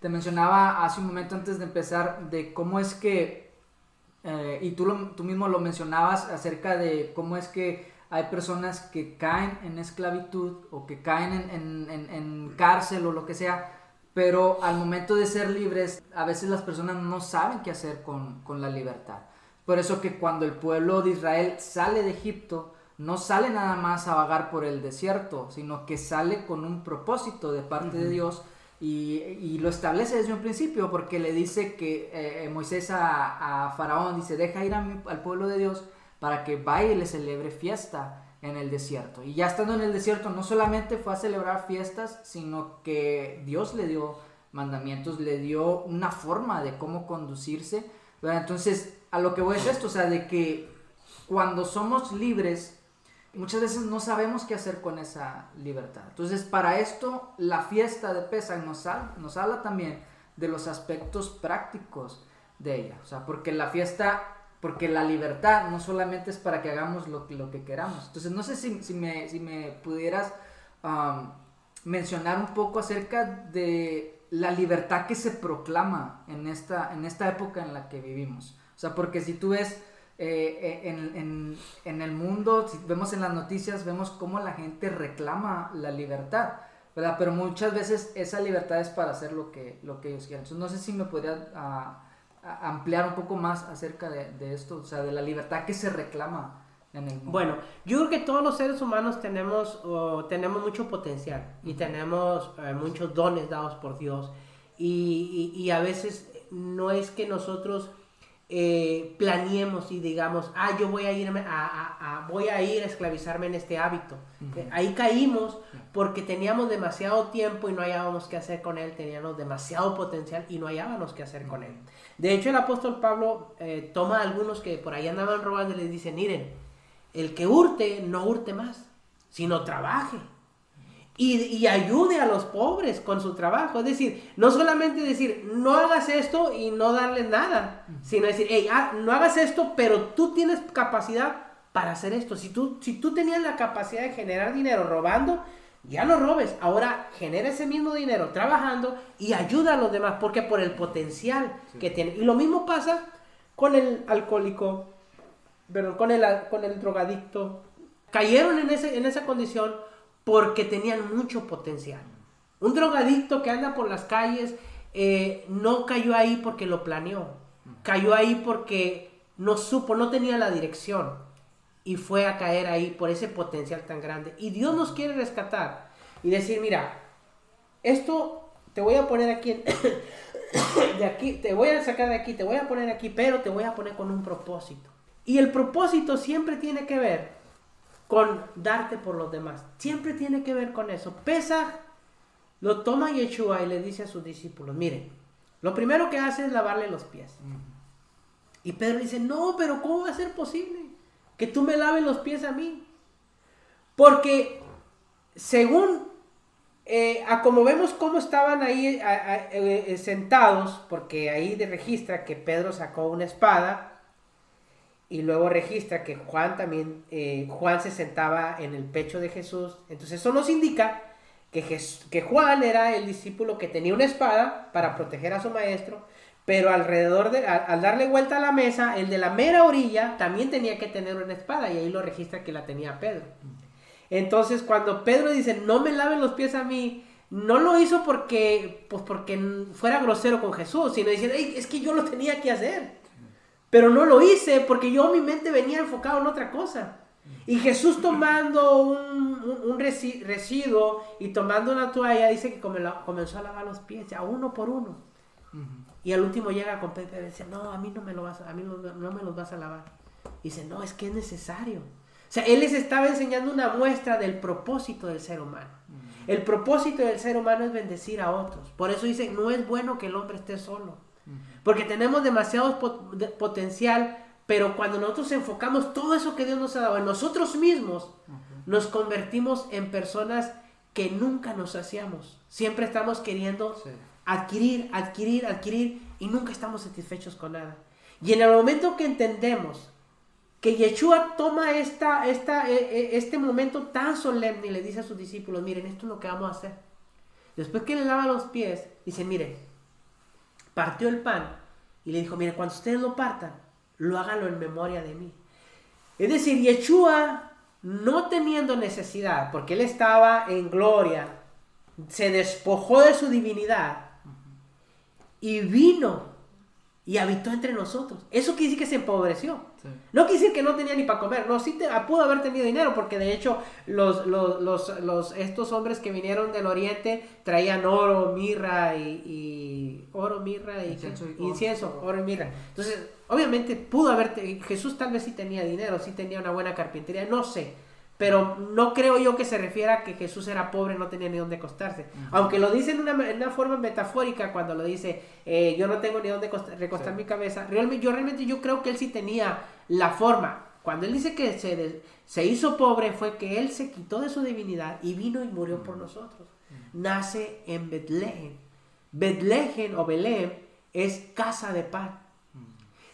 Te mencionaba hace un momento antes de empezar de cómo es que, eh, y tú, tú mismo lo mencionabas acerca de cómo es que hay personas que caen en esclavitud o que caen en, en, en, cárcel o lo que sea, pero al momento de ser libres, a veces las personas no saben qué hacer con, con la libertad. Por eso que cuando el pueblo de Israel sale de Egipto, no sale nada más a vagar por el desierto, sino que sale con un propósito de parte de Dios y, lo establece desde un principio porque le dice que eh, Moisés a, Faraón dice, deja ir al pueblo de Dios para que vaya y le celebre fiesta en el desierto. Y ya estando en el desierto no solamente fue a celebrar fiestas, sino que Dios le dio mandamientos, le dio una forma de cómo conducirse. Entonces, a lo que voy es esto, o sea, de que cuando somos libres, muchas veces no sabemos qué hacer con esa libertad. Entonces, para esto, la fiesta de Pesach nos, nos habla también de los aspectos prácticos de ella. O sea, porque la fiesta, porque la libertad no solamente es para que hagamos lo, lo que queramos. Entonces, no sé si, si, me, si me, pudieras mencionar un poco acerca de la libertad que se proclama en esta, en esta época en la que vivimos. O sea, porque si tú ves eh, en, en, el mundo, si vemos en las noticias, vemos cómo la gente reclama la libertad, ¿verdad? Pero muchas veces esa libertad es para hacer lo que, lo que ellos quieren. Entonces, no sé si me podría ah, ampliar un poco más acerca de, de, esto, o sea, de la libertad que se reclama en el mundo. Bueno, yo creo que todos los seres humanos tenemos, tenemos mucho potencial y tenemos eh, muchos dones dados por Dios y, y, y a veces no es que nosotros eh, planeemos y digamos, ah, yo voy a irme a, voy a ir a esclavizarme en este hábito. Eh, ahí caímos porque teníamos demasiado tiempo y no hallábamos qué hacer con él, teníamos demasiado potencial y no hallábamos qué hacer con él. De hecho, el apóstol Pablo eh, toma a algunos que por ahí andaban robando y les dice, miren, el que hurte, no hurte más, sino trabaje y, ayude a los pobres con su trabajo. Es decir, no solamente decir, no hagas esto y no darle nada, sino decir, hey, ah, no hagas esto, pero tú tienes capacidad para hacer esto. Si tú, si tú tenías la capacidad de generar dinero robando, ya no robes. Ahora genera ese mismo dinero trabajando y ayuda a los demás, porque por el potencial que tiene. Y lo mismo pasa con el alcohólico, perdón, con el, con el drogadicto. Cayeron en, ese, en esa condición porque tenían mucho potencial. Un drogadicto que anda por las calles eh, no cayó ahí porque lo planeó, cayó ahí porque no supo, no tenía la dirección y fue a caer ahí por ese potencial tan grande. Y Dios nos quiere rescatar y decir, mira, esto te voy a poner aquí, de aquí, te voy a sacar de aquí, te voy a poner aquí, pero te voy a poner con un propósito. Y el propósito siempre tiene que ver con darte por los demás. Siempre tiene que ver con eso. Pesa, lo toma Yeshua y le dice a sus discípulos, miren, lo primero que hace es lavarle los pies. Y Pedro dice, no, pero ¿cómo va a ser posible que tú me laves los pies a mí? Porque según, eh, a como vemos cómo estaban ahí eh, sentados, porque ahí de registra que Pedro sacó una espada, y luego registra que Juan también, eh, Juan se sentaba en el pecho de Jesús. Entonces eso nos indica que, que Juan era el discípulo que tenía una espada para proteger a su maestro, pero alrededor de, al, darle vuelta a la mesa, el de la mera orilla también tenía que tener una espada y ahí lo registra que la tenía Pedro. Entonces cuando Pedro dice, no me laven los pies a mí, no lo hizo porque, pues porque fuera grosero con Jesús, sino diciendo, es que yo lo tenía que hacer. Pero no lo hice porque yo mi mente venía enfocado en otra cosa. Y Jesús tomando un, residuo y tomando una toalla, dice que comenzó a lavar los pies, a uno por uno. Y al último llega con Pepe y dice, no, a mí no me lo vas a, a mí no, me los vas a lavar. Y dice, no, es que es necesario. O sea, él les estaba enseñando una muestra del propósito del ser humano. El propósito del ser humano es bendecir a otros. Por eso dice, no es bueno que el hombre esté solo. Porque tenemos demasiado potencial, pero cuando nosotros enfocamos todo eso que Dios nos ha dado en nosotros mismos, nos convertimos en personas que nunca nos hacíamos. Siempre estamos queriendo adquirir, adquirir, adquirir y nunca estamos satisfechos con nada. Y en el momento que entendemos que Yeshua toma esta, esta, e, e, este momento tan solemne y le dice a sus discípulos, miren, esto es lo que vamos a hacer. Después que le lava los pies, dice, miren, partió el pan y le dijo, mire, cuando ustedes lo partan, lo háganlo en memoria de mí. Es decir, Yeshua, no teniendo necesidad, porque él estaba en gloria, se despojó de su divinidad y vino y habitó entre nosotros. Eso quiere decir que se empobreció. No quiere decir que no tenía ni para comer, no, sí pudo haber tenido dinero, porque de hecho los, los, estos hombres que vinieron del oriente traían oro, mirra y, oro, mirra y incienso, oro y mirra. Entonces, obviamente pudo haber, Jesús tal vez sí tenía dinero, sí tenía una buena carpintería, no sé, pero no creo yo que se refiera a que Jesús era pobre, no tenía ni dónde acostarse. Aunque lo dice en una, forma metafórica cuando lo dice, eh, yo no tengo ni dónde recostar mi cabeza. Realmente, yo realmente yo creo que él sí tenía la forma. Cuando él dice que se, se hizo pobre fue que él se quitó de su divinidad y vino y murió por nosotros. Nace en Betlehem. Betlehem o Belén es casa de pan.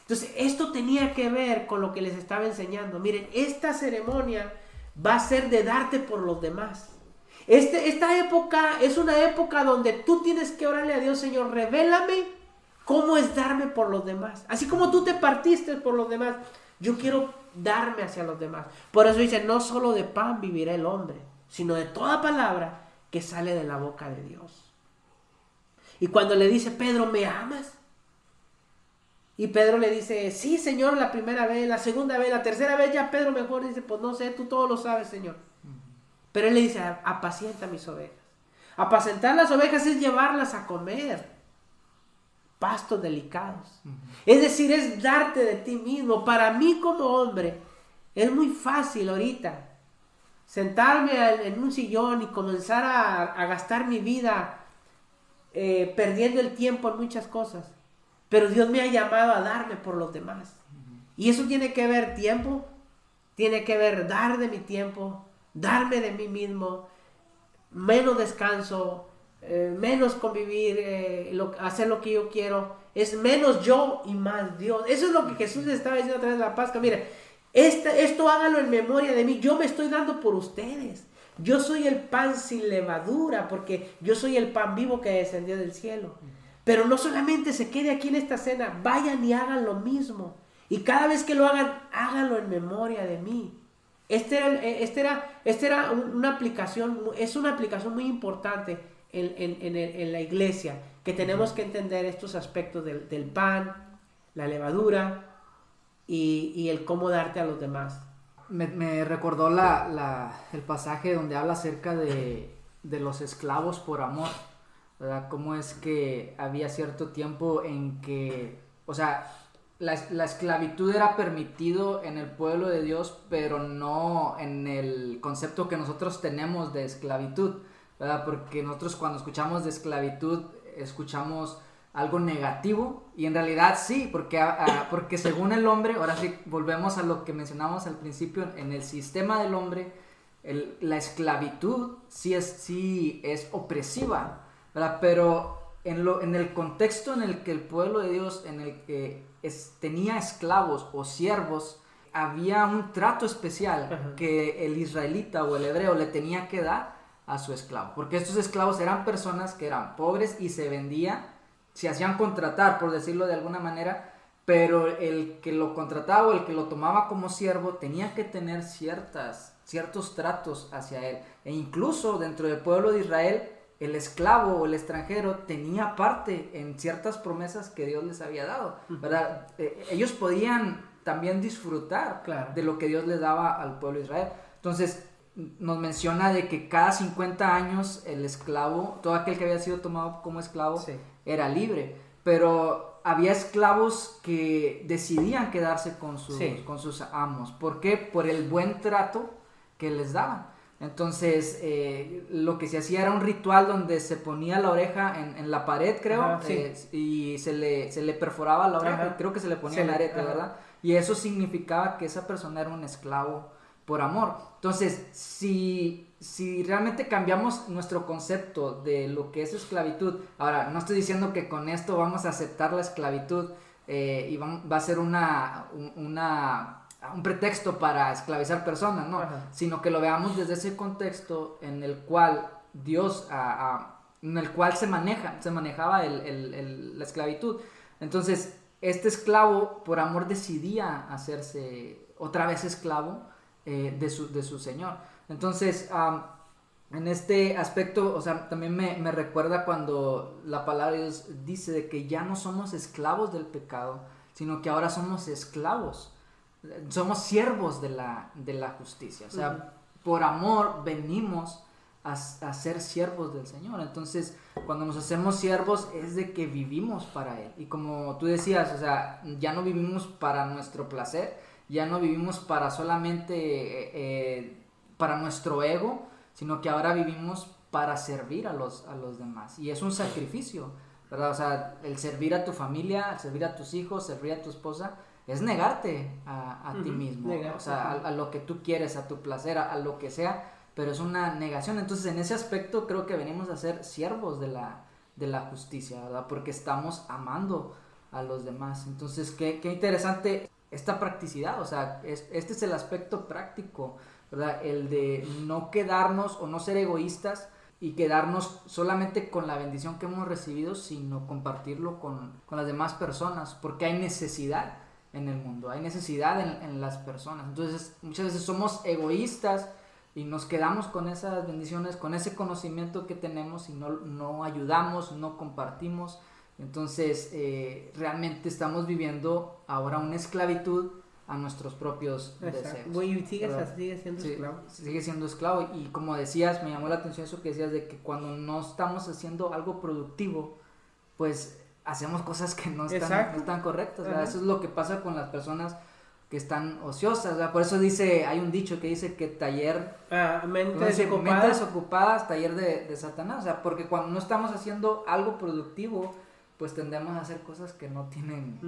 Entonces, esto tenía que ver con lo que les estaba enseñando. Miren, esta ceremonia va a ser de darte por los demás. Este, esta época es una época donde tú tienes que orarle a Dios, Señor, revélame cómo es darme por los demás. Así como tú te partiste por los demás, yo quiero darme hacia los demás. Por eso dice, no solo de pan vivirá el hombre, sino de toda palabra que sale de la boca de Dios. Y cuando le dice, Pedro, ¿me amas? Y Pedro le dice, sí, Señor, la primera vez, la segunda vez, la tercera vez, ya Pedro mejor dice, pues no sé, tú todo lo sabes, Señor. Pero él le dice, apacienta mis ovejas. Apacentar las ovejas es llevarlas a comer pastos delicados. Es decir, es darte de ti mismo. Para mí como hombre, es muy fácil ahorita sentarme en un sillón y comenzar a, gastar mi vida eh, perdiendo el tiempo en muchas cosas. Pero Dios me ha llamado a darme por los demás. Y eso tiene que ver tiempo, tiene que ver dar de mi tiempo, darme de mí mismo, menos descanso, eh, menos convivir, eh, hacer lo que yo quiero. Es menos yo y más Dios. Eso es lo que Jesús estaba diciendo a través de la Pascua. Mire, este, esto hágalo en memoria de mí. Yo me estoy dando por ustedes. Yo soy el pan sin levadura, porque yo soy el pan vivo que descendió del cielo. Pero no solamente se quede aquí en esta cena, vayan y hagan lo mismo. Y cada vez que lo hagan, háganlo en memoria de mí. Este era, eh, este era, este era una aplicación, es una aplicación muy importante en, la iglesia, que tenemos que entender estos aspectos del, pan, la levadura y, el cómo darte a los demás. Me, recordó la, el pasaje donde habla acerca de, de los esclavos por amor. ¿Verdad? Cómo es que había cierto tiempo en que, o sea, la, esclavitud era permitido en el pueblo de Dios, pero no en el concepto que nosotros tenemos de esclavitud, ¿verdad? Porque nosotros cuando escuchamos de esclavitud, escuchamos algo negativo y en realidad sí, porque, porque según el hombre, ahora sí volvemos a lo que mencionamos al principio, en el sistema del hombre, la esclavitud sí es, sí es opresiva, pero en, lo, en el contexto en el que el pueblo de Dios, en el que tenía esclavos o siervos, había un trato especial que el israelita o el hebreo le tenía que dar a su esclavo. Porque estos esclavos eran personas que eran pobres y se vendían, se hacían contratar, por decirlo de alguna manera, pero el que lo contrataba o el que lo tomaba como siervo tenía que tener ciertas, ciertos tratos hacia él. E incluso dentro del pueblo de Israel el esclavo o el extranjero tenía parte en ciertas promesas que Dios les había dado, ¿verdad? Eh, ellos podían también disfrutar de lo que Dios les daba al pueblo de Israel. Entonces, nos menciona de que cada 50 años el esclavo, todo aquel que había sido tomado como esclavo, era libre, pero había esclavos que decidían quedarse con sus, con sus amos. ¿Por qué? Por el buen trato que les daban. Entonces, eh, lo que se hacía era un ritual donde se ponía la oreja en, la pared, creo, eh, y se le, se le perforaba la oreja, creo que se le ponía el arete, ¿verdad? Y eso significaba que esa persona era un esclavo por amor. Entonces, si, si realmente cambiamos nuestro concepto de lo que es esclavitud, ahora, no estoy diciendo que con esto vamos a aceptar la esclavitud eh, y va, va, a ser una, una un pretexto para esclavizar personas, ¿no? Sino que lo veamos desde ese contexto en el cual Dios en el cual se maneja, se manejaba la esclavitud. Entonces, este esclavo, por amor, decidía hacerse otra vez esclavo eh, de, su, de, su, señor. Entonces, en este aspecto, o sea, también me, me, recuerda cuando la palabra de Dios dice de que ya no somos esclavos del pecado, sino que ahora somos esclavos, somos siervos de la, de la justicia. O sea, por amor venimos a, a, ser siervos del Señor. Entonces, cuando nos hacemos siervos es de que vivimos para Él. Y como tú decías, o sea, ya no vivimos para nuestro placer, ya no vivimos para solamente eh, eh, para nuestro ego, sino que ahora vivimos para servir a los, a los demás. Y es un sacrificio, ¿verdad? O sea, el servir a tu familia, servir a tus hijos, servir a tu esposa, es negarte a, ti mismo, o sea, a, lo que tú quieres, a tu placer, a, lo que sea, pero es una negación. Entonces, en ese aspecto creo que venimos a ser siervos de la, de la justicia, ¿verdad? Porque estamos amando a los demás. Entonces, qué, qué interesante esta practicidad, o sea, este es el aspecto práctico, ¿verdad? El de no quedarnos o no ser egoístas y quedarnos solamente con la bendición que hemos recibido, sino compartirlo con, con las demás personas, porque hay necesidad en el mundo, hay necesidad en, en, las personas. Entonces, muchas veces somos egoístas y nos quedamos con esas bendiciones, con ese conocimiento que tenemos y no, no ayudamos, no compartimos. Entonces, eh, realmente estamos viviendo ahora una esclavitud a nuestros propios deseos. Y sigue siendo esclavo. Sigue siendo esclavo. Y como decías, me llamó la atención eso que decías de que cuando no estamos haciendo algo productivo, pues hacemos cosas que no están, no están correctas. Eso es lo que pasa con las personas que están ociosas. Por eso dice, hay un dicho que dice que taller... Ah, mentes, ocupadas. taller de, de Satanás. O sea, porque cuando no estamos haciendo algo productivo, pues tendemos a hacer cosas que no tienen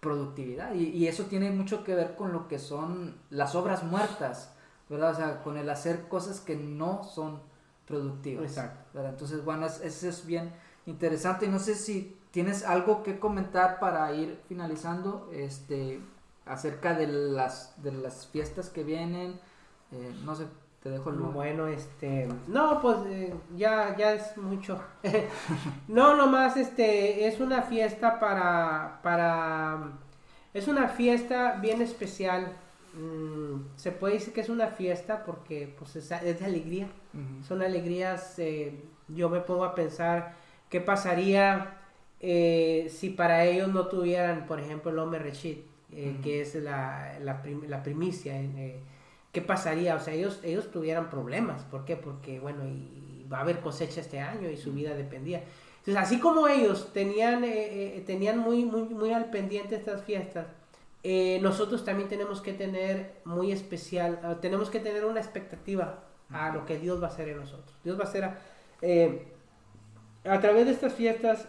productividad. Y, eso tiene mucho que ver con lo que son las obras muertas, ¿verdad? O sea, con el hacer cosas que no son productivas. Exacto. Entonces, bueno, eso es bien interesante. Y no sé si tienes algo que comentar para ir finalizando, este, acerca de las, de las fiestas que vienen. Eh, no sé, te dejo el Bueno, este, no, pues eh, ya, ya es mucho. no, nomás, este, es una fiesta para, para, es una fiesta bien especial. Mm, se puede decir que es una fiesta porque, pues, es, de alegría. Son alegrías, eh, yo me pongo a pensar qué pasaría eh, si para ellos no tuvieran, por ejemplo, el Homer Reshit, que es la, la, la primicia en ¿qué pasaría? O sea, ellos, ellos tuvieran problemas. ¿Por qué? Porque, bueno, y va a haber cosecha este año y su vida dependía. Entonces, así como ellos tenían, eh, eh, tenían muy, muy, muy al pendiente estas fiestas, eh, nosotros también tenemos que tener muy especial, ah, tenemos que tener una expectativa a lo que Dios va a hacer en nosotros. Dios va a hacer, a, a través de estas fiestas,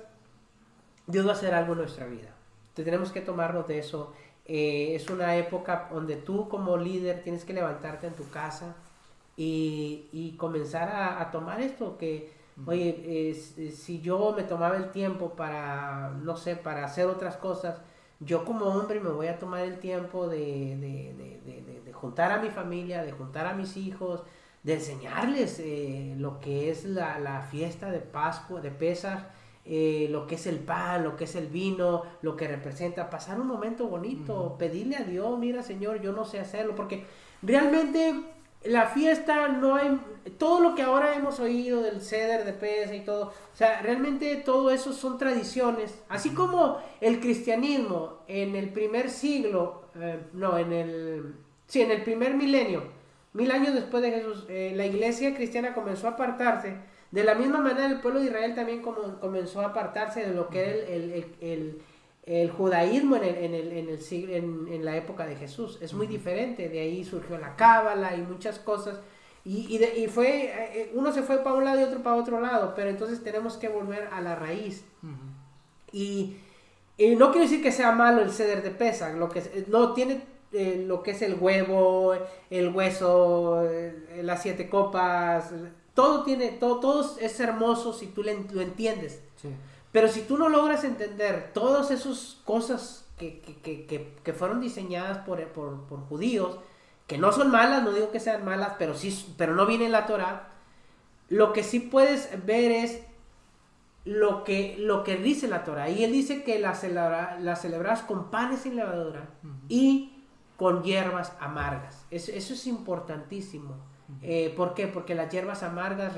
Dios va a hacer algo en nuestra vida. Entonces, tenemos que tomarnos de eso eh, es una época donde tú como líder tienes que levantarte en tu casa y, comenzar a, tomar esto que, oye, si yo me tomaba el tiempo para, no sé, para hacer otras cosas, yo como hombre me voy a tomar el tiempo de, juntar a mi familia, de juntar a mis hijos, de enseñarles eh, lo que es la, la, fiesta de Pascua, de Pesach, eh, lo que es el pan, lo que es el vino, lo que representa, pasar un momento bonito, pedirle a Dios, mira Señor, yo no sé hacerlo, porque realmente la fiesta no hay, todo lo que ahora hemos oído del ceder de pesa y todo, o sea, realmente todo eso son tradiciones, así como el cristianismo en el primer siglo, eh, no, en el, sí, en el primer milenio, mil años después de Jesús, eh, la iglesia cristiana comenzó a apartarse, de la misma manera el pueblo de Israel también como, comenzó a apartarse de lo que era el, judaísmo en, el, en, el, en, la época de Jesús. Es muy diferente, de ahí surgió la cábala y muchas cosas. Y, y, fue, eh, uno se fue para un lado y otro para otro lado, pero entonces tenemos que volver a la raíz. y, no quiero decir que sea malo el ceder de pesa, lo que no tiene eh, lo que es el huevo, el hueso, eh, las siete copas, todo tiene, todo, todo es hermoso si tú lo entiendes. Pero si tú no logras entender todas esas cosas que, que, fueron diseñadas por, por, judíos, que no son malas, no digo que sean malas, pero sí, pero no viene en la Torah, lo que sí puedes ver es lo que, lo que dice la Torah. Y él dice que la, celebra, la celebras con panes sin levadura y con hierbas amargas. Eso, es importantísimo. Eh, ¿Por qué? Porque las hierbas amargas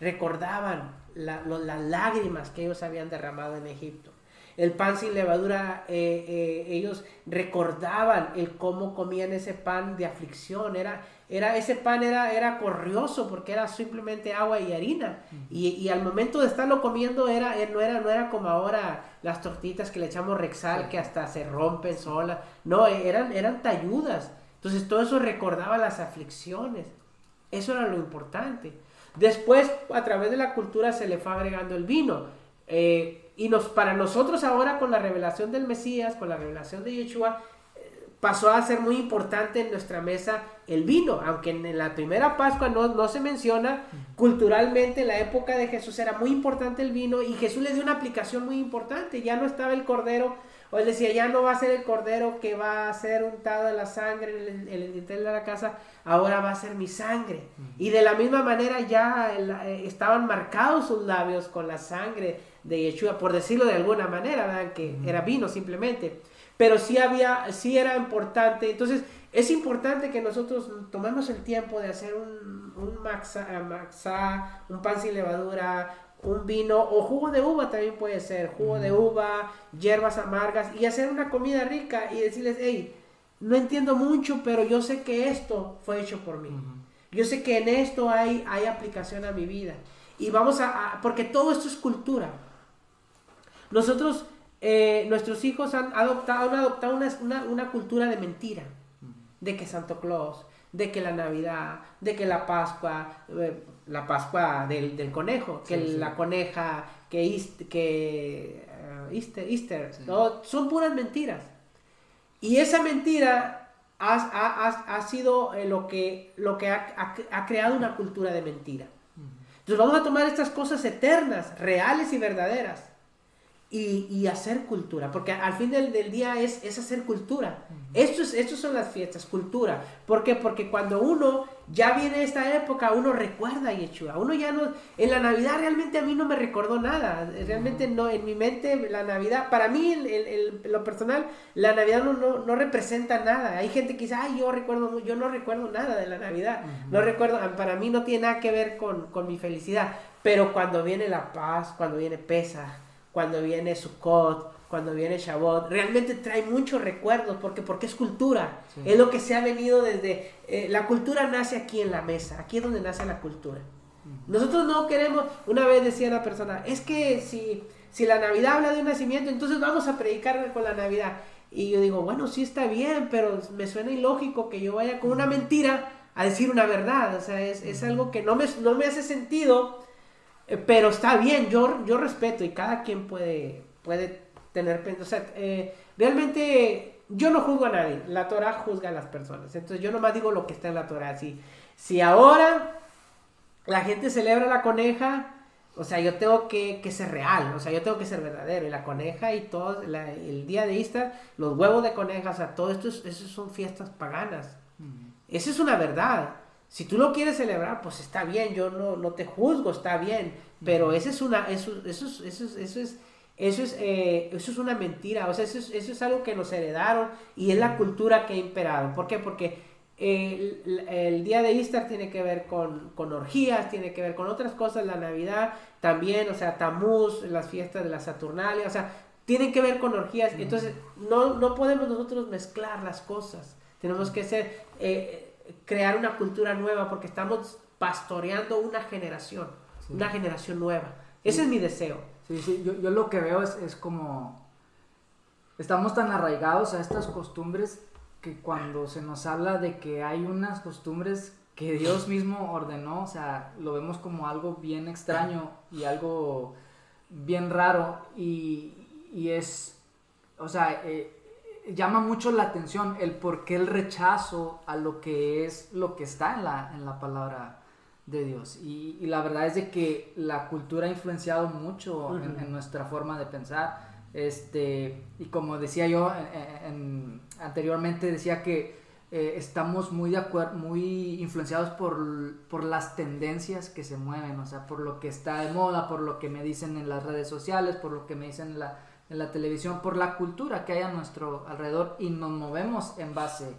recordaban las lágrimas que ellos habían derramado en Egipto. El pan sin levadura, eh, eh, ellos recordaban el cómo comían ese pan de aflicción. Era, era, ese pan era, era corrioso porque era simplemente agua y harina. y, al momento de estarlo comiendo era, no, era, no era como ahora las tortitas que le echamos rexal que hasta se rompen solas. No, eran, eran talludas. Entonces todo eso recordaba las aflicciones. Eso era lo importante. Después, a través de la cultura se le fue agregando el vino. Eh, y nos, para nosotros ahora con la revelación del Mesías, con la revelación de Yeshua, eh, pasó a ser muy importante en nuestra mesa el vino, aunque en la primera Pascua no, no se menciona, culturalmente en la época de Jesús era muy importante el vino y Jesús le dio una aplicación muy importante, ya no estaba el cordero o él decía, ya no va a ser el cordero que va a ser untado de la sangre en el, dintel de la casa, ahora va a ser mi sangre. Y de la misma manera ya eh, estaban marcados sus labios con la sangre de Yeshua, por decirlo de alguna manera, ¿verdad? que era vino simplemente. Pero sí había, sí era importante. Entonces, es importante que nosotros tomemos el tiempo de hacer un, un un pan sin levadura, un vino o jugo de uva también puede ser, jugo de uva, hierbas amargas y hacer una comida rica y decirles, hey, no entiendo mucho, pero yo sé que esto fue hecho por mí. Yo sé que en esto hay, hay aplicación a mi vida. Y vamos a, porque todo esto es cultura. Nosotros, eh, nuestros hijos han adoptado, han adoptado una, una cultura de mentira, de que Santo Claus, de que la Navidad, de que la Pascua, eh, la Pascua del, conejo, que la coneja, que, que uh, Easter, Easter son puras mentiras. Y esa mentira ha, sido eh, lo que, lo que ha, creado una cultura de mentira. Entonces vamos a tomar estas cosas eternas, reales y verdaderas y, hacer cultura, porque al fin del, día es, es, hacer cultura. Estos, estos son las fiestas, cultura. ¿Por qué? Porque cuando uno ya viene esta época, uno recuerda a Yeshua. Uno ya no, en la Navidad realmente a mí no me recordó nada. Realmente no, en mi mente la Navidad, para mí, el, lo personal, la Navidad no, no, representa nada. Hay gente que dice, ay, yo recuerdo, yo no recuerdo nada de la Navidad. No recuerdo, para mí no tiene nada que ver con, con mi felicidad. Pero cuando viene la paz, cuando viene pesa cuando viene Sukkot, cuando viene Shabbat, realmente trae muchos recuerdos porque, porque es cultura, es lo que se ha venido desde, eh, la cultura nace aquí en la mesa, aquí es donde nace la cultura. Nosotros no queremos, una vez decía una persona, es que si, si la Navidad habla de un nacimiento, entonces vamos a predicar con la Navidad. Y yo digo, bueno, sí está bien, pero me suena ilógico que yo vaya con una mentira a decir una verdad. O sea, es, es algo que no me, no me hace sentido pero está bien, yo, yo respeto y cada quien puede, puede tener... O sea, eh, realmente yo no juzgo a nadie, la Torah juzga a las personas. Entonces yo nomás digo lo que está en la Torah. Si, si ahora la gente celebra la coneja, o sea, yo tengo que, ser real, o sea, yo tengo que ser verdadero. Y la coneja y todo, el día de Easter, los huevos de coneja, o sea, todo esto, eso son fiestas paganas. Esa es una verdad. Si tú lo quieres celebrar, pues está bien, yo no, no te juzgo, está bien, pero eso es una, eso, eso, eso, eso es, eso es, eh, eso es una mentira, o sea, eso es, eso es algo que nos heredaron y es la cultura que ha imperado. ¿Por qué? Porque el, el, día de Easter tiene que ver con, con, orgías, tiene que ver con otras cosas, la Navidad también, o sea, Tamuz, las fiestas de la Saturnalia, o sea, tienen que ver con orgías. Entonces, no, no podemos nosotros mezclar las cosas. Tenemos que ser, eh, crear una cultura nueva porque estamos pastoreando una generación, una generación nueva. Ese es mi deseo. Sí, sí, yo, yo lo que veo es, es, como, estamos tan arraigados a estas costumbres que cuando se nos habla de que hay unas costumbres que Dios mismo ordenó, o sea, lo vemos como algo bien extraño y algo bien raro y, y es, o sea, eh, llama mucho la atención el por qué el rechazo a lo que es lo que está en la, en la palabra de Dios. Y, la verdad es de que la cultura ha influenciado mucho en, nuestra forma de pensar. Este, y como decía yo anteriormente, decía que eh, estamos muy de acuerdo, muy influenciados por, por, las tendencias que se mueven, o sea, por lo que está de moda, por lo que me dicen en las redes sociales, por lo que me dicen en la, en la televisión, por la cultura que hay a nuestro alrededor y nos movemos en base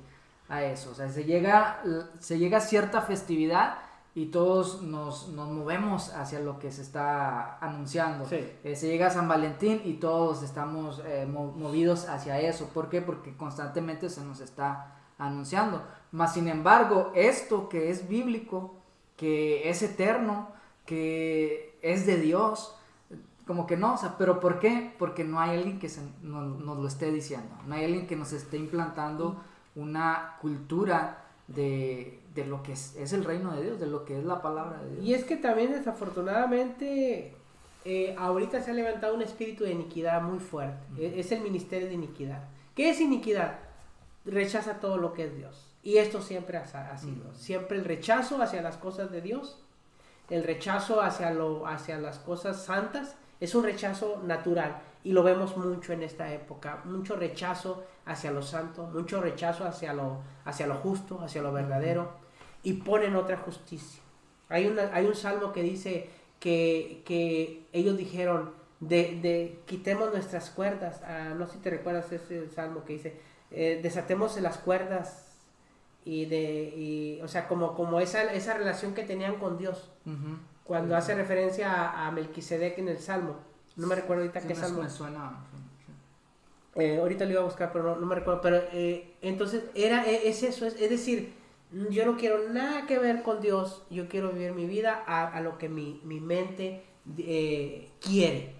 a eso. O sea, se llega, se llega a cierta festividad y todos nos, nos movemos hacia lo que se está anunciando. Eh, se llega a San Valentín y todos estamos eh, movidos hacia eso. ¿Por qué? Porque constantemente se nos está anunciando. Mas, sin embargo, esto que es bíblico, que es eterno, que es de Dios, como que no, o sea, pero ¿por qué? Porque no hay alguien que nos, lo esté diciendo, no hay alguien que nos esté implantando una cultura de, lo que es, el reino de Dios, de lo que es la palabra de Dios. Y es que también desafortunadamente eh, ahorita se ha levantado un espíritu de iniquidad muy fuerte, e, es el ministerio de iniquidad. ¿Qué es iniquidad? rechaza todo lo que es Dios. Y esto siempre ha, sido. Siempre el rechazo hacia las cosas de Dios, el rechazo hacia, lo, hacia las cosas santas, es un rechazo natural. Y lo vemos mucho en esta época. Mucho rechazo hacia lo santo, mucho rechazo hacia lo, hacia lo justo, hacia lo verdadero. Y ponen otra justicia. Hay, una, hay un salmo que dice que, que ellos dijeron, de, de, quitemos nuestras cuerdas. Ah, no sé si te recuerdas ese salmo que dice, eh, desatemos las cuerdas y de, o sea, como, como esa, esa relación que tenían con Dios. Cuando hace referencia a, Melquisedec en el Salmo. No me recuerdo ahorita qué Salmo. Me suena. Eh, ahorita lo iba a buscar, pero no, me recuerdo. Pero eh, entonces, era, e, es eso, es, decir, yo no quiero nada que ver con Dios, yo quiero vivir mi vida a, lo que mi, mi mente quiere.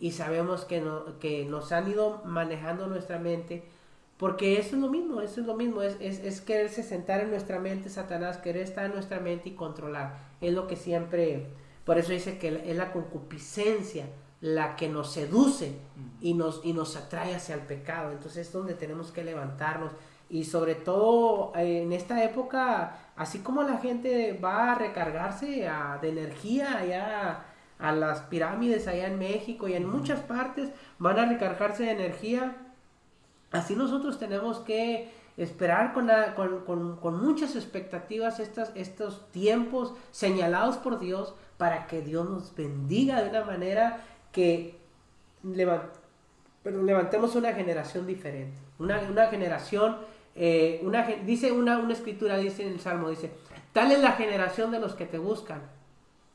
Y sabemos que, no, que nos han ido manejando nuestra mente porque eso es lo mismo, eso es lo mismo, es, es, quererse sentar en nuestra mente, Satanás, querer estar en nuestra mente y controlar. Es lo que siempre, por eso dice que es la concupiscencia la que nos seduce y nos, y nos atrae hacia el pecado. Entonces es donde tenemos que levantarnos. Y sobre todo eh, en esta época, así como la gente va a recargarse de energía allá a las pirámides allá en México y en muchas partes, van a recargarse de energía Así nosotros tenemos que esperar con, muchas expectativas estos tiempos señalados por Dios para que Dios nos bendiga de una manera que levantemos una generación diferente, una, generación, eh, una, dice una, una escritura, dice en el Salmo, dice, tal es la generación de los que te buscan.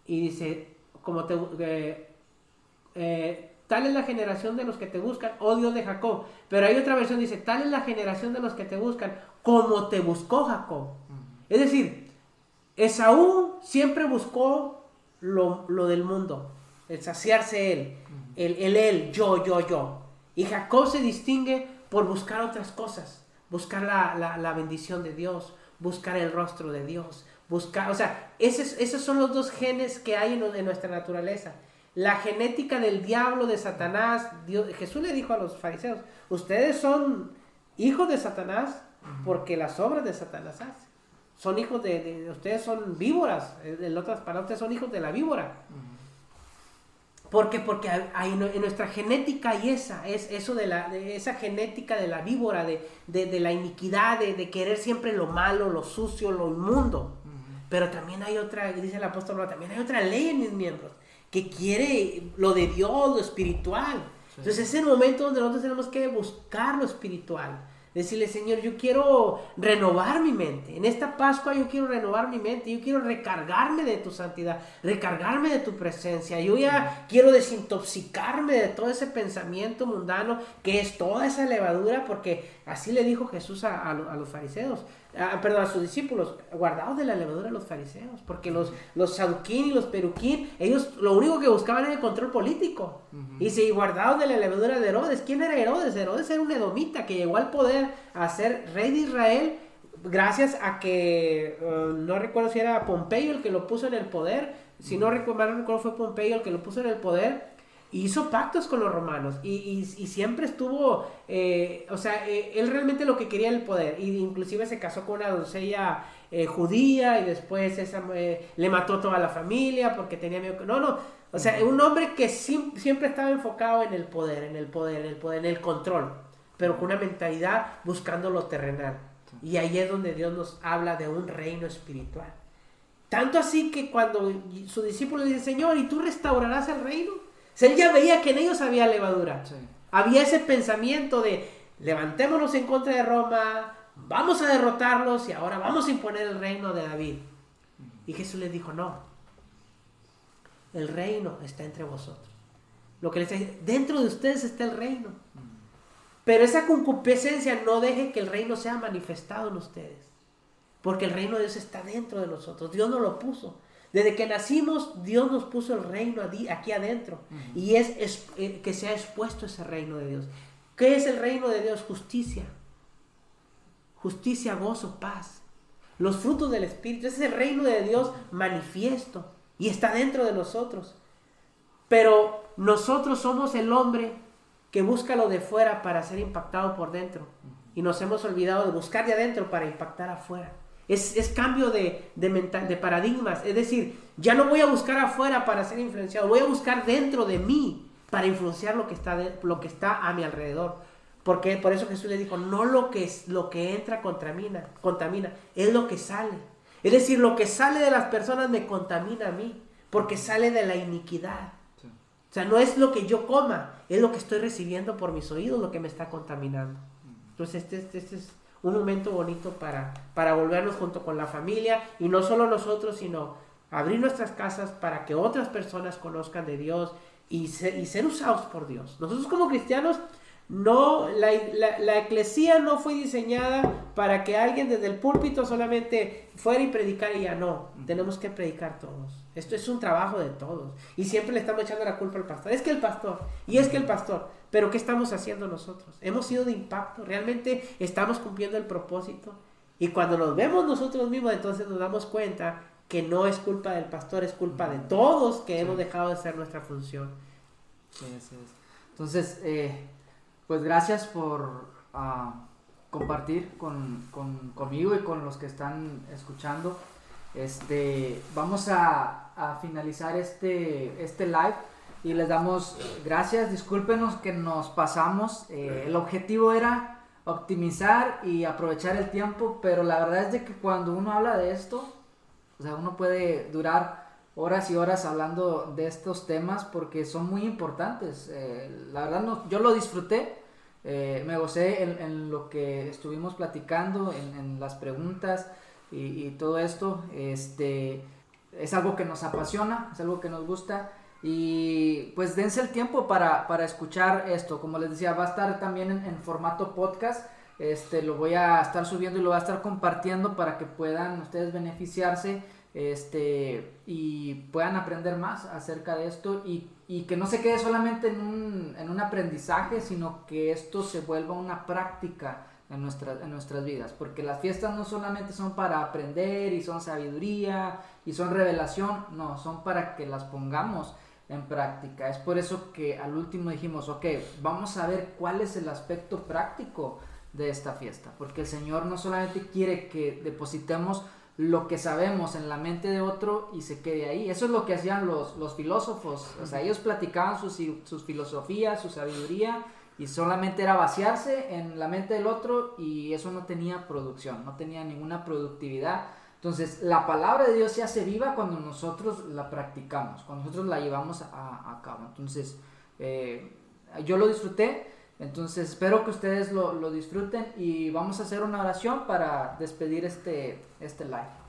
Y dice, como te... Eh, eh, Tal es la generación de los que te buscan, oh Dios de Jacob. Pero hay otra versión dice, tal es la generación de los que te buscan, como te buscó Jacob. Es decir, Esaú siempre buscó lo, del mundo, el saciarse él, el, el él, yo, yo, yo. Y Jacob se distingue por buscar otras cosas, buscar la, bendición de Dios, buscar el rostro de Dios, buscar, o sea, esos, esos son los dos genes que hay en nuestra naturaleza la genética del diablo, de Satanás. Dios, Jesús le dijo a los fariseos, ustedes son hijos de Satanás porque las obras de Satanás hacen. Son hijos de, ustedes son víboras, en otras palabras, ustedes son hijos de la víbora. Porque, porque hay, en nuestra genética hay esa, es eso de, la, esa genética de la víbora, de, de la iniquidad, de, querer siempre lo malo, lo sucio, lo inmundo. Pero también hay otra, dice el apóstol, también hay otra ley en mis miembros que quiere lo de Dios, lo espiritual. Entonces es el momento donde nosotros tenemos que buscar lo espiritual. Decirle, Señor, yo quiero renovar mi mente. En esta Pascua yo quiero renovar mi mente. Yo quiero recargarme de tu santidad, recargarme de tu presencia. Yo ya quiero desintoxicarme de todo ese pensamiento mundano que es toda esa levadura, porque así le dijo Jesús a los fariseos. Ah, perdón, a sus discípulos, guardados de la levadura de los fariseos, porque los, los saduquín y los peruquín, ellos lo único que buscaban era el control político. Y si guardados de la levadura de Herodes, ¿quién era Herodes? Herodes era un edomita que llegó al poder a ser rey de Israel gracias a que, uh, no recuerdo si era Pompeyo el que lo puso en el poder, si no recuerdo, no recuerdo fue Pompeyo el que lo puso en el poder, hizo pactos con los romanos y, siempre estuvo, eh, o sea, eh, él realmente lo que quería era el poder, y inclusive se casó con una doncella eh, judía y después esa, le mató toda la familia porque tenía miedo, no, no, o sea, un hombre que siempre estaba enfocado en el poder, en el poder, en el poder, en el control, pero con una mentalidad buscando lo terrenal. Y ahí es donde Dios nos habla de un reino espiritual. Tanto así que cuando su discípulo dice, Señor, ¿y tú restaurarás el reino? Él ya veía que en ellos había levadura. Había ese pensamiento de, levantémonos en contra de Roma, vamos a derrotarlos y ahora vamos a imponer el reino de David. Y Jesús les dijo, no, el reino está entre vosotros. Lo que les dice, dentro de ustedes está el reino. Pero esa concupiscencia no deje que el reino sea manifestado en ustedes. Porque el reino de Dios está dentro de nosotros. Dios nos lo puso. Desde que nacimos, Dios nos puso el reino aquí adentro. Y es, eh, que se ha expuesto ese reino de Dios. ¿Qué es el reino de Dios? Justicia. Justicia, gozo, paz. Los frutos del Espíritu. Ese es el reino de Dios manifiesto. Y está dentro de nosotros. Pero nosotros somos el hombre que busca lo de fuera para ser impactado por dentro. Y nos hemos olvidado de buscar de adentro para impactar afuera. Es, cambio de, de paradigmas. Es decir, ya no voy a buscar afuera para ser influenciado. Voy a buscar dentro de mí para influenciar lo que está, lo que está a mi alrededor. Porque por eso Jesús le dijo, no lo que, es, lo que entra contamina, contamina, es lo que sale. Es decir, lo que sale de las personas me contamina a mí, porque sale de la iniquidad. O sea, no es lo que yo coma, es lo que estoy recibiendo por mis oídos lo que me está contaminando. Entonces, este, este, este es un momento bonito para, para volvernos junto con la familia y no solo nosotros, sino abrir nuestras casas para que otras personas conozcan de Dios y ser, y ser usados por Dios. Nosotros como cristianos no, la, la, eclesía no fue diseñada para que alguien desde el púlpito solamente fuera y predicara y ya no. Tenemos que predicar todos. Esto es un trabajo de todos. Y siempre le estamos echando la culpa al pastor. Es que el pastor, y es que el pastor. Pero ¿qué estamos haciendo nosotros? ¿Hemos sido de impacto? ¿Realmente estamos cumpliendo el propósito? Y cuando nos vemos nosotros mismos, entonces nos damos cuenta que no es culpa del pastor, es culpa de todos que hemos dejado de ser nuestra función. Entonces, eh, pues gracias por ah, compartir con, conmigo y con los que están escuchando. Este, vamos a, finalizar este, este live y les damos gracias. Discúlpenos que nos pasamos. Eh, el objetivo era optimizar y aprovechar el tiempo, pero la verdad es de que cuando uno habla de esto, o sea, uno puede durar horas y horas hablando de estos temas porque son muy importantes. Eh, la verdad, no, yo lo disfruté, eh, me gocé en, lo que estuvimos platicando, en, las preguntas y, todo esto. Este, es algo que nos apasiona, es algo que nos gusta. Y pues dense el tiempo para, para escuchar esto. Como les decía, va a estar también en, formato podcast. Este, lo voy a estar subiendo y lo voy a estar compartiendo para que puedan ustedes beneficiarse este, y puedan aprender más acerca de esto y, y que no se quede solamente en un, en un, aprendizaje, sino que esto se vuelva una práctica en, nuestra, en nuestras vidas, porque las fiestas no solamente son para aprender y son sabiduría y son revelación, no, son para que las pongamos en práctica. Es por eso que al último dijimos, ok, vamos a ver cuál es el aspecto práctico de esta fiesta, porque el Señor no solamente quiere que depositemos lo que sabemos en la mente de otro y se quede ahí. Eso es lo que hacían los, los filósofos. O sea, ellos platicaban sus, sus filosofías, su sabiduría, y solamente era vaciarse en la mente del otro y eso no tenía producción, no tenía ninguna productividad. Entonces, la palabra de Dios se hace viva cuando nosotros la practicamos, cuando nosotros la llevamos a, cabo. Entonces, eh, yo lo disfruté. Entonces espero que ustedes lo, lo, disfruten y vamos a hacer una oración para despedir este, este live.